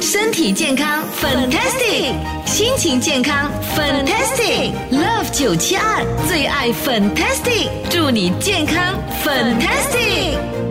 身体健康，fantastic；心情健康，fantastic。Love 九七二最爱 fantastic，祝你健康，fantastic。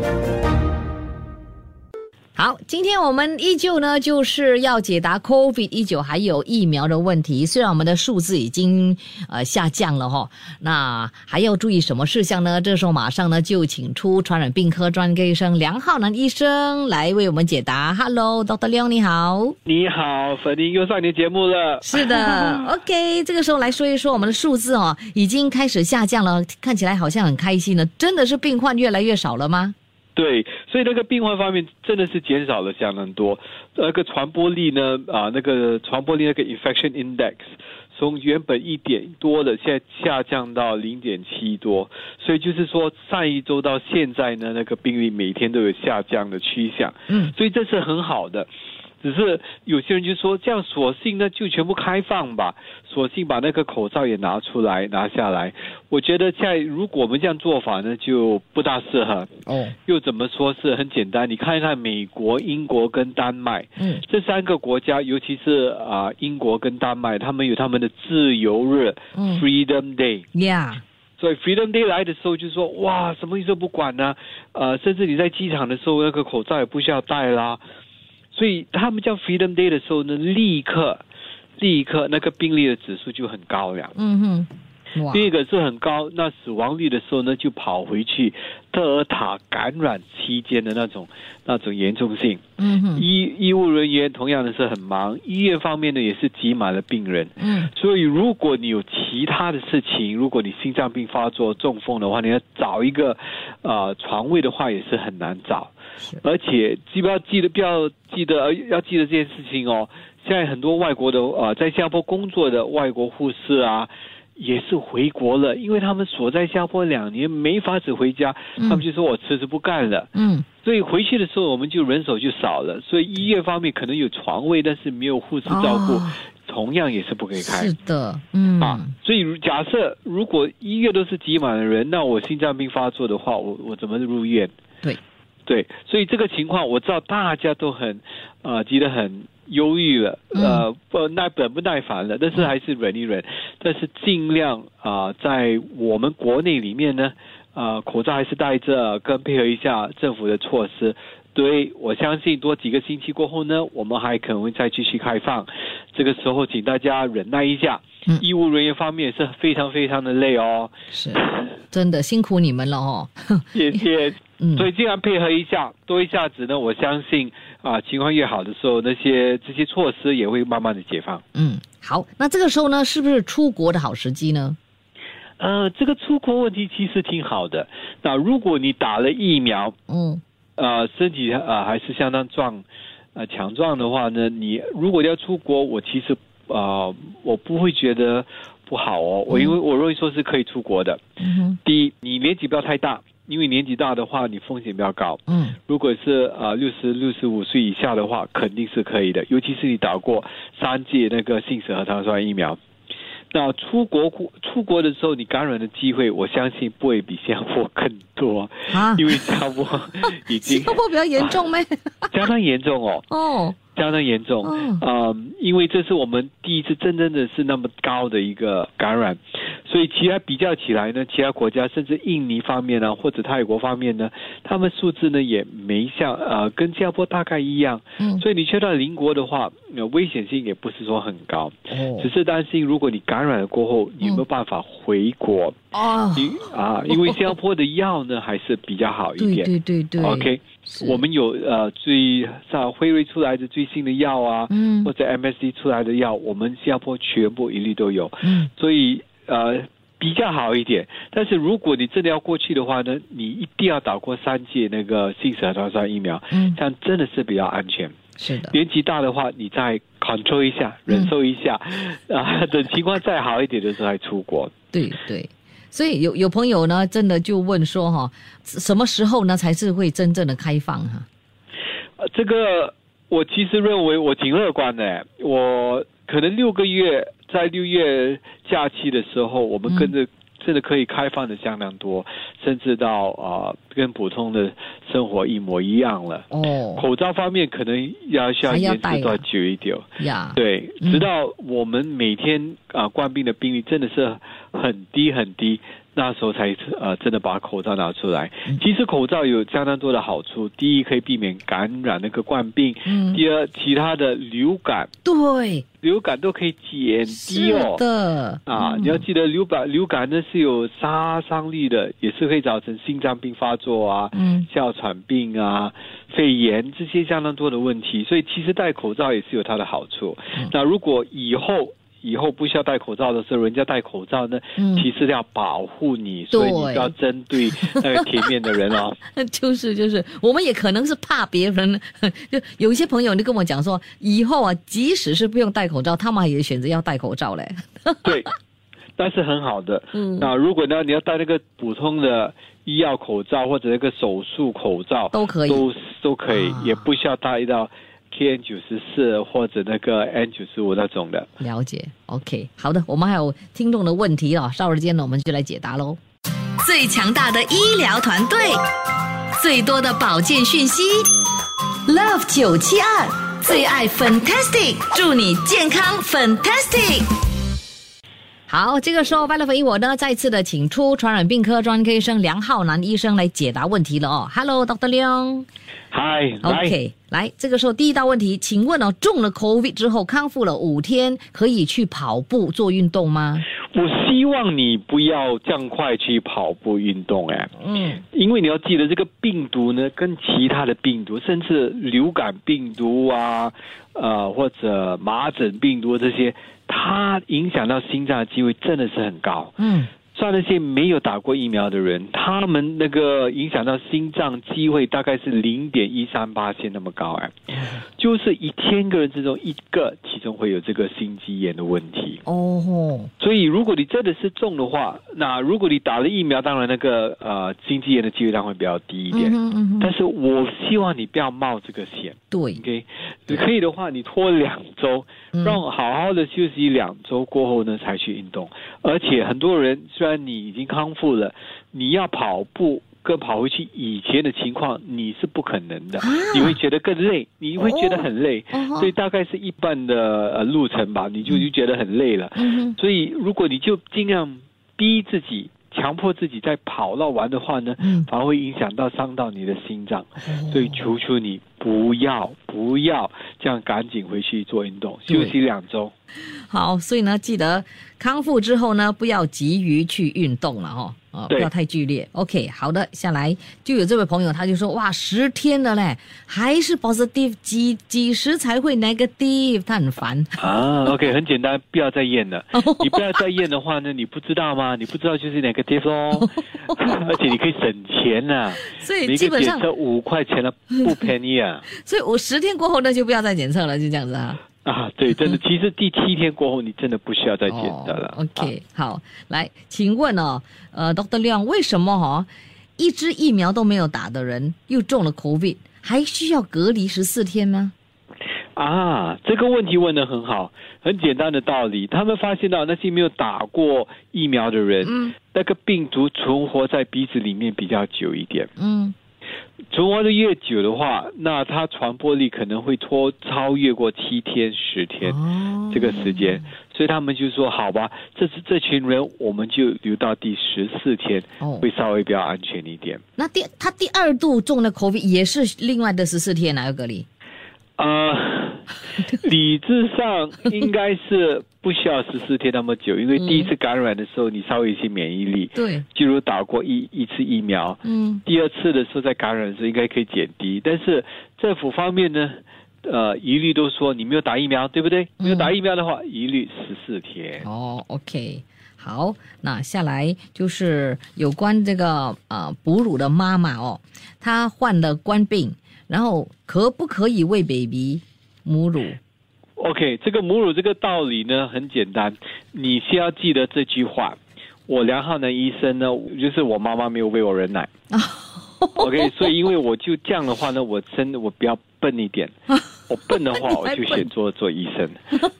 好，今天我们依旧呢，就是要解答 COVID 一九还有疫苗的问题。虽然我们的数字已经呃下降了哈，那还要注意什么事项呢？这时候马上呢就请出传染病科专科医生梁浩南医生来为我们解答。Hello，Dr. 梁你好，你好，粉玲又上你的节目了。是的，OK，这个时候来说一说我们的数字哦，已经开始下降了，看起来好像很开心了。真的是病患越来越少了吗？对，所以那个病患方面真的是减少了相当多。那个传播力呢？啊，那个传播力那个 infection index 从原本一点多的，现在下降到零点七多。所以就是说，上一周到现在呢，那个病例每天都有下降的趋向。嗯，所以这是很好的。只是有些人就说，这样索性呢就全部开放吧，索性把那个口罩也拿出来拿下来。我觉得在如果我们这样做法呢，就不大适合。哦，又怎么说是很简单？你看一看美国、英国跟丹麦，嗯，这三个国家，尤其是啊英国跟丹麦，他们有他们的自由日，Freedom Day，Yeah。所以 Freedom Day 来的时候就说，哇，什么意思都不管呢？呃，甚至你在机场的时候，那个口罩也不需要戴啦。所以他们叫 Freedom Day 的时候呢，立刻，立刻那个病例的指数就很高了。嗯哼。第一个是很高，那死亡率的时候呢，就跑回去德尔塔感染期间的那种那种严重性。嗯哼。医医务人员同样的是很忙，医院方面呢也是挤满了病人。嗯。所以如果你有其他的事情，如果你心脏病发作、中风的话，你要找一个呃床位的话也是很难找。而且，记不要记得，不要记得，要记得这件事情哦。现在很多外国的呃，在新加坡工作的外国护士啊，也是回国了，因为他们所在新加坡两年，没法子回家，他们就说我辞职不干了。嗯，所以回去的时候，我们就人手就少了。所以医院方面可能有床位，但是没有护士照顾，同样也是不可以开。是的，嗯啊，所以假设如果医院都是挤满了人，那我心脏病发作的话，我我怎么入院？对。对，所以这个情况我知道大家都很，呃，急得很忧郁了，呃，不耐本不耐烦了，但是还是忍一忍，但是尽量啊，在我们国内里面呢，啊，口罩还是戴着，跟配合一下政府的措施。对，我相信多几个星期过后呢，我们还可能会再继续开放。这个时候，请大家忍耐一下。医务人员方面是非常非常的累哦，是，真的辛苦你们了哦。谢谢。所以尽量配合一下，多一下子呢，我相信啊，情况越好的时候，那些这些措施也会慢慢的解放。嗯，好，那这个时候呢，是不是出国的好时机呢？呃，这个出国问题其实挺好的。那如果你打了疫苗，嗯，呃，身体啊还是相当壮，呃，强壮的话呢，你如果要出国，我其实啊，我不会觉得不好哦。我因为我认为说是可以出国的。嗯第一，你年纪不要太大。因为年纪大的话，你风险比较高。嗯，如果是啊六十六十五岁以下的话，肯定是可以的。尤其是你打过三剂那个信使核糖酸疫苗，那出国出国的时候，你感染的机会，我相信不会比新加坡更多啊。因为新加坡已经 新加坡比较严重吗？相当严重哦。哦。相当严重，嗯，因为这是我们第一次真正的是那么高的一个感染，所以其他比较起来呢，其他国家甚至印尼方面呢，或者泰国方面呢，他们数字呢也没像呃跟新加坡大概一样，嗯，所以你去到邻国的话，危险性也不是说很高，哦，只是担心如果你感染了过后，你有没有办法回国？哦，你啊，因为新加坡的药呢还是比较好一点，对对对对，OK。我们有呃最像辉瑞出来的最新的药啊，嗯，或者 MSD 出来的药，我们新加坡全部一律都有，嗯，所以呃比较好一点。但是如果你真的要过去的话呢，你一定要打过三剂那个新蛇糖酸疫苗，嗯，这样真的是比较安全。是的，年纪大的话，你再 control 一下，忍受一下，啊，等情况再好一点的时候再出国。对对。所以有有朋友呢，真的就问说哈，什么时候呢才是会真正的开放哈？呃，这个我其实认为我挺乐观的，我可能六个月在六月假期的时候，我们跟着真的可以开放的相当多，甚至到啊、跟普通的生活一模一样了。哦口罩方面可能要需要延迟到久一点。呀，对，嗯直到我们每天啊、冠病的病例真的是很低很低，那时候才呃真的把口罩拿出来。嗯。其实口罩有相当多的好处，第一可以避免感染那个冠病，嗯，第二其他的流感对，流感都可以减低是哦。的。啊，嗯。你要记得流感流感呢是有杀伤力的，也是会造成心脏病发作啊、嗯。哮喘病啊、肺炎这些相当多的问题，所以其实戴口罩也是有它的好处。嗯。那如果以后以后不需要戴口罩的时候，人家戴口罩呢，嗯其实要保护你，所以你就要针对那个铁面的人哦。就是就是，我们也可能是怕别人，就有一些朋友就跟我讲说，以后啊，即使是不用戴口罩，他们也选择要戴口罩嘞。对，但是很好的。嗯，那如果呢，你要戴那个普通的医药口罩或者那个手术口罩，都可以都都可以，啊也不需要戴到 KN 九十四或者那个 N 九十五那种的。了解，OK，好的，我们还有听众的问题啊、稍后间呢我们就来解答喽。最强大的医疗团队，最多的保健讯息，Love 九七二最爱 Fantastic，祝你健康 Fantastic。好，这个时候 v i l e 我呢再次的请出传染病科专科医生梁浩南医生来解答问题了哦。Hello，Dr. 梁。嗨，来 OK，来，这个时候第一道问题，请问哦，中了 COVID 之后康复了五天，可以去跑步做运动吗？我希望你不要这样快去跑步运动，哎，嗯，因为你要记得这个病毒呢，跟其他的病毒，甚至流感病毒啊，呃，或者麻疹病毒这些，它影响到心脏的机会真的是很高。嗯，像那些没有打过疫苗的人，他们那个影响到心脏机会大概是零点一三八千那么高哎，就是一千个人之中一个，其中会有这个心肌炎的问题。哦，所以如果你真的是中的话，那如果你打了疫苗，当然那个呃心肌炎的机会当然会比较低一点。嗯哼嗯哼，但是我希望你不要冒这个险对，，OK？你可以的话，你拖两周，嗯让好好的休息两周过后呢，才去运动。而且很多人虽然你已经康复了，你要跑步跟跑回去以前的情况，你是不可能的，啊你会觉得更累，你会觉得很累，哦所以大概是一半的呃路程吧，你就就觉得很累了。嗯，所以如果你就尽量逼自己。强迫自己在跑到完的话呢，嗯反而会影响到伤到你的心脏。哦所以求求你不要不要这样，赶紧回去做运动，休息两周。好，所以呢，记得康复之后呢，不要急于去运动了哦，啊，不要太剧烈。OK，好的，下来就有这位朋友，他就说，哇，十天了嘞，还是 positive，几几时才会 negative？他很烦。啊，OK，很简单，不要再验了。你不要再验的话呢，你不知道吗？你不知道就是 negative 咯，而且你可以省钱呐、所以基本上，五块钱了，不便宜啊。所以我十天过后那，就不要再检测了，就这样子啊。啊，对，真的，其实第七天过后，你真的不需要再检的了。哦、OK，、好，来，请问哦，呃，Doctor 亮，为什么哈、哦、一支疫苗都没有打的人又中了 COVID，还需要隔离十四天吗？啊，这个问题问的很好，很简单的道理。他们发现到那些没有打过疫苗的人，嗯那个病毒存活在鼻子里面比较久一点。嗯，存活的越久的话，那它传播力可能会拖超越过七天、十天、哦这个时间，所以他们就说：“好吧，这是这群人，我们就留到第十四天，哦会稍微比较安全一点。那第他第二度中的 COVID 也是另外的十四天哪个隔离。呃，理智上应该是不需要十四天那么久，因为第一次感染的时候，你稍微有一些免疫力，对，就如打过一一次疫苗，嗯。第二次的时候在感染的时候应该可以减低，但是政府方面呢，呃，一律都说你没有打疫苗，对不对？没有打疫苗的话，一律十四天。哦，OK，好，那下来就是有关这个呃哺乳的妈妈哦，她患了冠病，然后可不可以喂 baby 母乳？OK，这个母乳这个道理呢很简单，你先要记得这句话。我梁浩南医生呢，就是我妈妈没有喂我人奶，OK，所以因为我就这样的话呢，我真的我比较笨一点，我笨的话，我就选做做医生。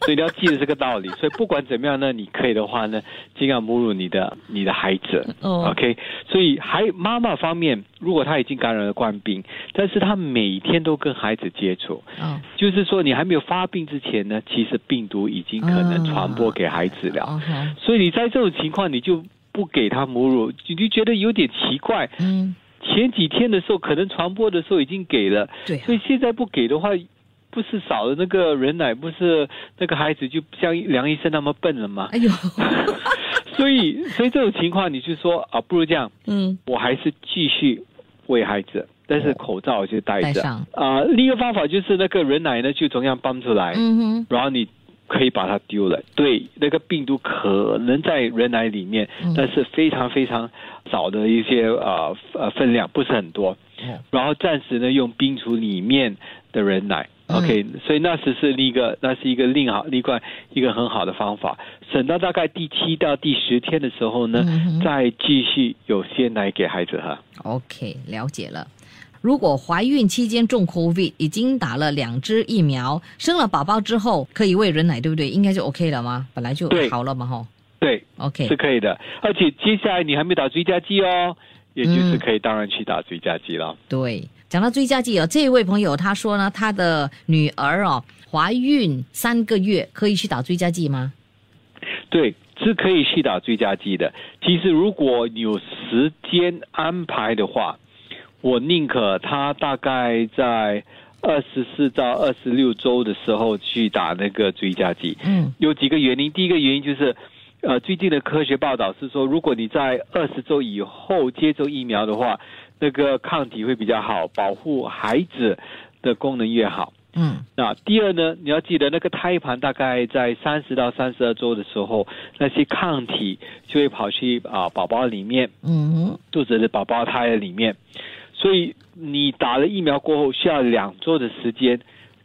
所以你要记得这个道理。所以不管怎么样呢，你可以的话呢，尽量母乳你的你的孩子。哦 OK，所以还妈妈方面，如果她已经感染了冠病，但是她每天都跟孩子接触，哦就是说你还没有发病之前呢，其实病毒已经可能传播给孩子了。所以你在这种情况，你就不给他母乳，你就觉得有点奇怪。嗯，前几天的时候，可能传播的时候已经给了，对啊所以现在不给的话，不是少了那个人奶，不是那个孩子就像梁医生那么笨了吗？哎呦，所以，所以这种情况，你就说啊，不如这样，嗯我还是继续喂孩子，但是口罩就戴着。啊、另一个方法就是那个人奶呢，就同样搬出来，嗯哼，然后你可以把它丢了。对，那个病毒可能在人奶里面，嗯但是非常非常少的一些啊呃分量，不是很多。哦然后暂时呢用冰橱里面的人奶。嗯 OK，所以那时是另一个，那是一个另好另外一个很好的方法。省到大概第七到第十天的时候呢，嗯再继续有鲜奶给孩子喝。OK，了解了。如果怀孕期间中 COVID，已经打了两支疫苗，生了宝宝之后可以喂人奶，对不对？应该就 OK 了吗？本来就对好了嘛，吼。对，OK，是可以的。而且接下来你还没打追加剂哦，也就是嗯可以当然去打追加剂了。对，讲到追加剂哦，这一位朋友他说呢，他的女儿哦怀孕三个月，可以去打追加剂吗？对，是可以去打追加剂的。其实如果有时间安排的话，我宁可他大概在二十四到二十六周的时候去打那个追加剂。嗯有几个原因，第一个原因就是，呃，最近的科学报道是说，如果你在二十周以后接种疫苗的话，那个抗体会比较好，保护孩子的功能越好。嗯。那第二呢，你要记得那个胎盘大概在三十到三十二周的时候，那些抗体就会跑去啊宝宝里面，嗯。肚子的宝宝胎儿里面，所以你打了疫苗过后需要两周的时间，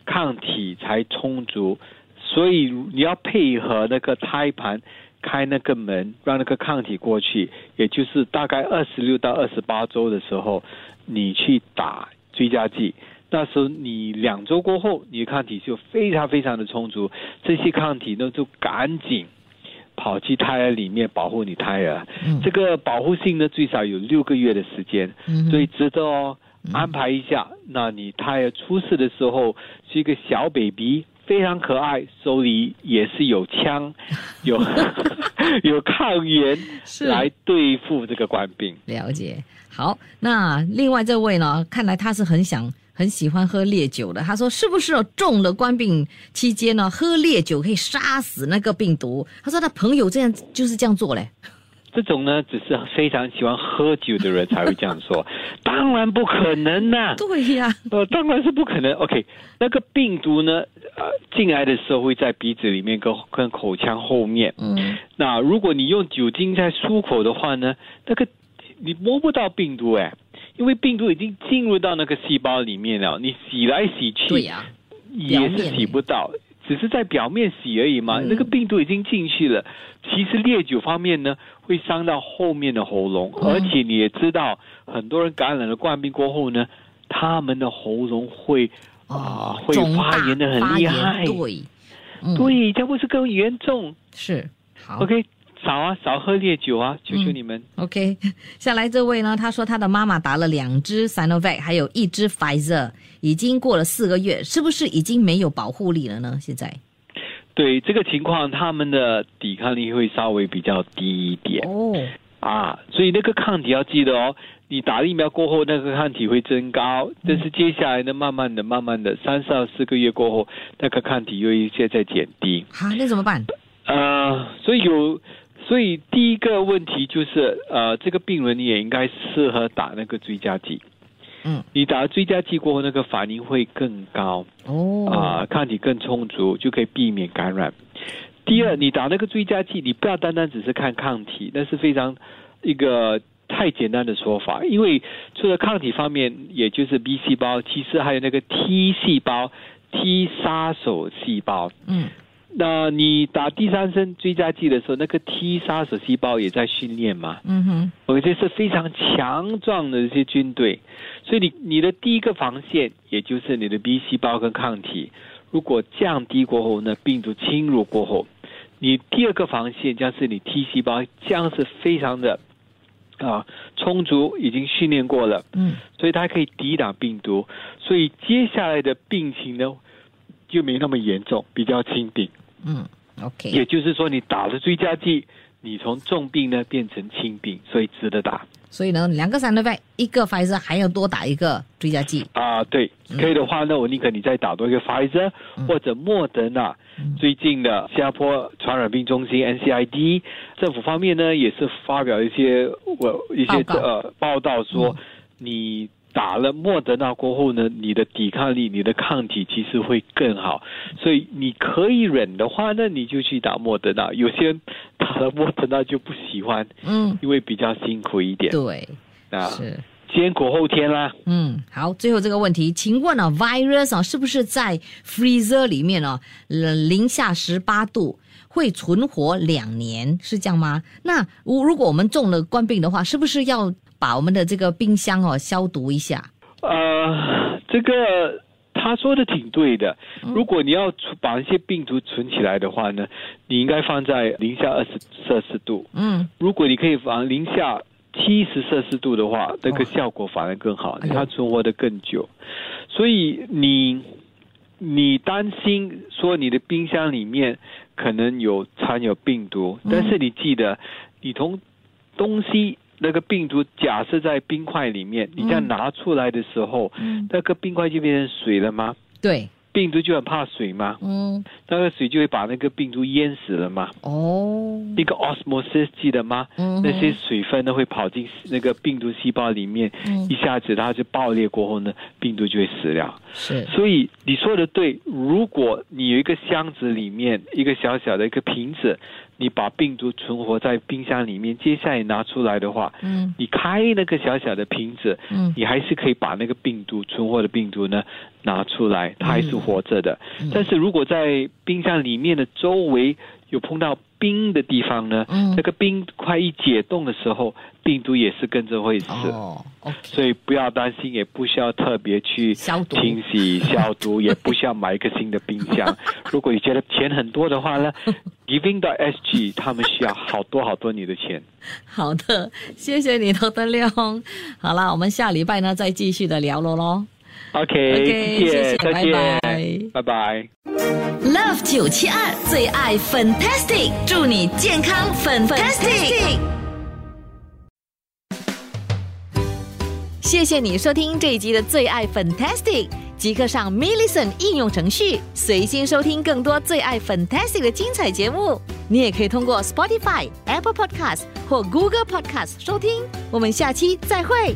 抗体才充足，所以你要配合那个胎盘开那个门，让那个抗体过去，也就是大概二十六到二十八周的时候，你去打追加剂。那时候你两周过后，你的抗体就非常非常的充足，这些抗体呢就赶紧跑去胎儿里面保护你胎儿。嗯，这个保护性呢最少有六个月的时间，嗯所以值得哦安排一下。那你胎儿出世的时候是一个小 baby，非常可爱，手里也是有枪，有 有抗原是来对付这个官兵。了解。好，那另外这位呢，看来他是很想。很喜欢喝烈酒的，他说是不是哦中了冠病期间呢，喝烈酒可以杀死那个病毒？他说他朋友这样就是这样做嘞。这种呢，只是非常喜欢喝酒的人才会这样说，当然不可能呐、对呀，呃，当然是不可能。OK，那个病毒呢，呃，进来的时候会在鼻子里面跟跟口腔后面。嗯那如果你用酒精在漱口的话呢，那个你摸不到病毒哎，因为病毒已经进入到那个细胞里面了，你洗来洗去，对呀、也是洗不到，只是在表面洗而已嘛。嗯那个病毒已经进去了。其实烈酒方面呢，会伤到后面的喉咙，嗯而且你也知道，很多人感染了冠病过后呢，他们的喉咙会啊、会发炎的很厉害。对，嗯，对，这不是更严重是好。？OK，少啊，少喝烈酒啊，求求嗯你们。OK，下来这位呢，他说他的妈妈打了两支 Sinovac，还有一支 Pfizer，已经过了四个月，是不是已经没有保护力了呢？现在对这个情况，他们的抵抗力会稍微比较低一点。哦，啊，所以那个抗体要记得哦，你打疫苗过后，那个抗体会增高，但是接下来呢，慢慢的、慢慢的，三到四个月过后，那个抗体又一些在减低。好，那怎么办？呃，所以有，所以第一个问题就是，呃，这个病人也应该适合打那个追加剂。嗯，你打了追加剂过后，那个反应会更高。哦，啊、抗体更充足，就可以避免感染。第二，你打那个追加剂，你不要单单只是看抗体，那是非常一个太简单的说法。因为除了抗体方面，也就是 B 细胞，其实还有那个 T 细胞、T 杀手细胞。嗯那你打第三针追加剂的时候，那个 T 杀手细胞也在训练嘛？嗯哼，而且是非常强壮的一些军队，所以你你的第一个防线，也就是你的 B 细胞跟抗体，如果降低过后呢，病毒侵入过后，你第二个防线将是你 T 细胞将是非常的啊充足，已经训练过了，嗯。所以它可以抵挡病毒，所以接下来的病情呢就没那么严重，比较轻病。嗯，OK，也就是说，你打了追加剂，你从重病呢变成轻病，所以值得打所以呢，两个 o v a 一个 Pfizer 还要多打一个追加剂。啊。对，可以的话呢，我宁可你再打多一个 Pfizer、或者莫德纳。最近的新加坡传染病中心 NCID 政府方面呢，也是发表一些我一些报呃报道说，你打了莫德纳过后呢，你的抵抗力、你的抗体其实会更好。所以你可以忍的话那，你就去打莫德纳。有些人打了莫德纳就不喜欢，嗯，因为比较辛苦一点。对，啊，是。先苦后天啦。嗯，好，最后这个问题，请问啊，virus 啊，是不是在 freezer 里面哦，呃零下十八度会存活两年，是这样吗？那如如果我们中了冠病的话，是不是要把我们的这个冰箱哦消毒一下？呃，这个他说的挺对的。如果你要把一些病毒存起来的话呢，你应该放在零下二十摄氏度。嗯，如果你可以放零下七十摄氏度的话，那个效果反而更好，它存活的更久。所以你你担心说你的冰箱里面可能有掺有病毒，嗯但是你记得，你从东西那个病毒假设在冰块里面，你这样嗯拿出来的时候，嗯那个冰块就变成水了吗？对，病毒就很怕水嘛，嗯，那个水就会把那个病毒淹死了嘛。哦，一个 osmosis 记得吗？嗯那些水分呢会跑进那个病毒细胞里面，嗯一下子它就爆裂过后呢，病毒就会死了。是，所以你说的对，如果你有一个箱子里面一个小小的一个瓶子，你把病毒存活在冰箱里面，接下来拿出来的话，嗯。你开那个小小的瓶子，嗯。你还是可以把那个病毒存活的病毒呢拿出来，它还是活着的。嗯但是如果在冰箱里面的周围有碰到冰的地方呢，嗯那个冰块一解冻的时候，病毒也是跟着会死。哦所以不要担心，也不需要特别去清洗、消毒，也不需要买一个新的冰箱。如果你觉得钱很多的话呢，Giving 到 SG 他们需要好多好多你的钱。好的，谢谢你，窦德亮。好了，我们下礼拜呢再继续的聊了喽。OK，, 谢谢谢再拜见，拜拜拜。Love 九七二最爱 Fantastic，祝你健康 Fantastic。谢谢你收听这一集的最爱 Fantastic，即刻上 m i l l i c e n t 应用程序，随心收听更多最爱 Fantastic 的精彩节目。你也可以通过 Spotify、Apple Podcast 或 Google Podcast 收听。我们下期再会。